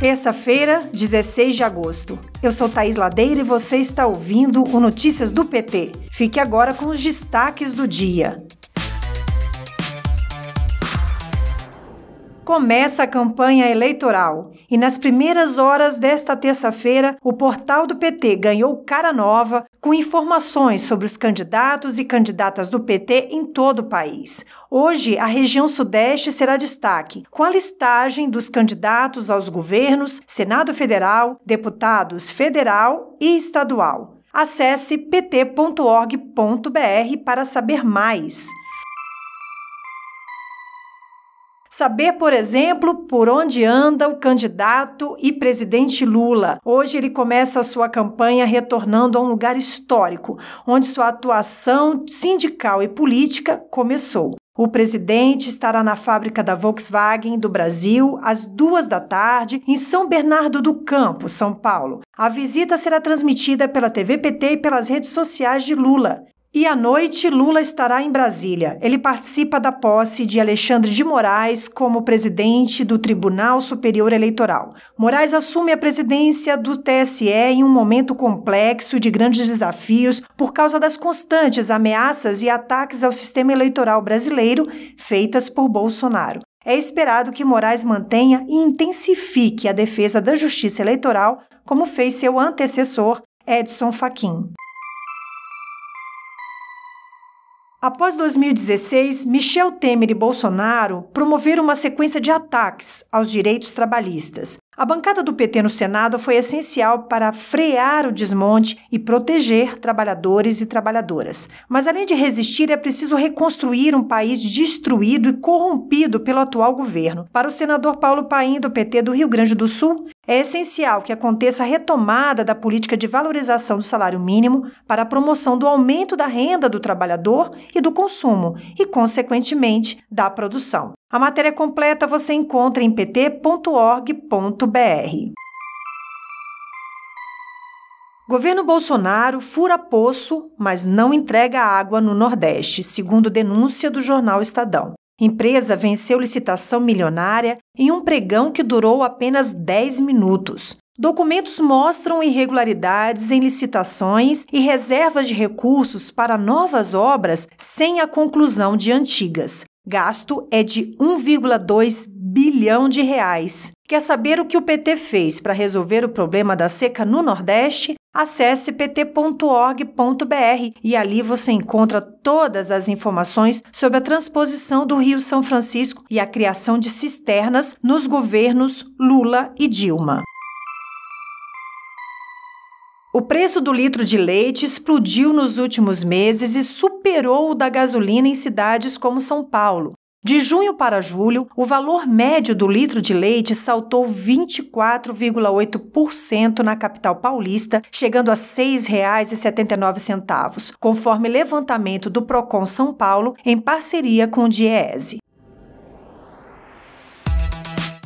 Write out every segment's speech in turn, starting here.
Terça-feira, 16 de agosto. Eu sou Thaís Ladeira e você está ouvindo o Notícias do PT. Fique agora com os destaques do dia. Começa a campanha eleitoral e nas primeiras horas desta terça-feira, o portal do PT ganhou cara nova com informações sobre os candidatos e candidatas do PT em todo o país. Hoje, a região Sudeste será destaque, com a listagem dos candidatos aos governos, Senado Federal, deputados federal e estadual. Acesse pt.org.br para saber mais. Saber, por exemplo, por onde anda o candidato e presidente Lula. Hoje ele começa a sua campanha retornando a um lugar histórico, onde sua atuação sindical e política começou. O presidente estará na fábrica da Volkswagen do Brasil às duas da tarde, em São Bernardo do Campo, São Paulo. A visita será transmitida pela TV PT e pelas redes sociais de Lula. E à noite, Lula estará em Brasília. Ele participa da posse de Alexandre de Moraes como presidente do Tribunal Superior Eleitoral. Moraes assume a presidência do TSE em um momento complexo de grandes desafios por causa das constantes ameaças e ataques ao sistema eleitoral brasileiro feitas por Bolsonaro. É esperado que Moraes mantenha e intensifique a defesa da justiça eleitoral, como fez seu antecessor, Edson Fachin. Após 2016, Michel Temer e Bolsonaro promoveram uma sequência de ataques aos direitos trabalhistas. A bancada do PT no Senado foi essencial para frear o desmonte e proteger trabalhadores e trabalhadoras. Mas, além de resistir, é preciso reconstruir um país destruído e corrompido pelo atual governo. Para o senador Paulo Paim, do PT do Rio Grande do Sul, é essencial que aconteça a retomada da política de valorização do salário mínimo para a promoção do aumento da renda do trabalhador e do consumo e, consequentemente, da produção. A matéria completa você encontra em pt.org.br. Governo Bolsonaro fura poço, mas não entrega água no Nordeste, segundo denúncia do jornal Estadão. Empresa venceu licitação milionária em um pregão que durou apenas 10 minutos. Documentos mostram irregularidades em licitações e reservas de recursos para novas obras sem a conclusão de antigas. Gasto é de 1,2 bilhão de reais. Quer saber o que o PT fez para resolver o problema da seca no Nordeste? Acesse pt.org.br e ali você encontra todas as informações sobre a transposição do Rio São Francisco e a criação de cisternas nos governos Lula e Dilma. O preço do litro de leite explodiu nos últimos meses e superou o da gasolina em cidades como São Paulo. De junho para julho, o valor médio do litro de leite saltou 24,8% na capital paulista, chegando a R$ 6,79, conforme levantamento do Procon São Paulo em parceria com o Diese.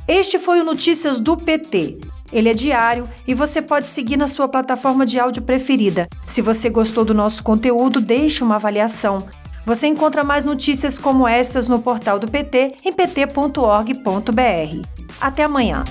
Este foi o Notícias do PT. Ele é diário e você pode seguir na sua plataforma de áudio preferida. Se você gostou do nosso conteúdo, deixe uma avaliação. Você encontra mais notícias como estas no portal do PT em pt.org.br. Até amanhã.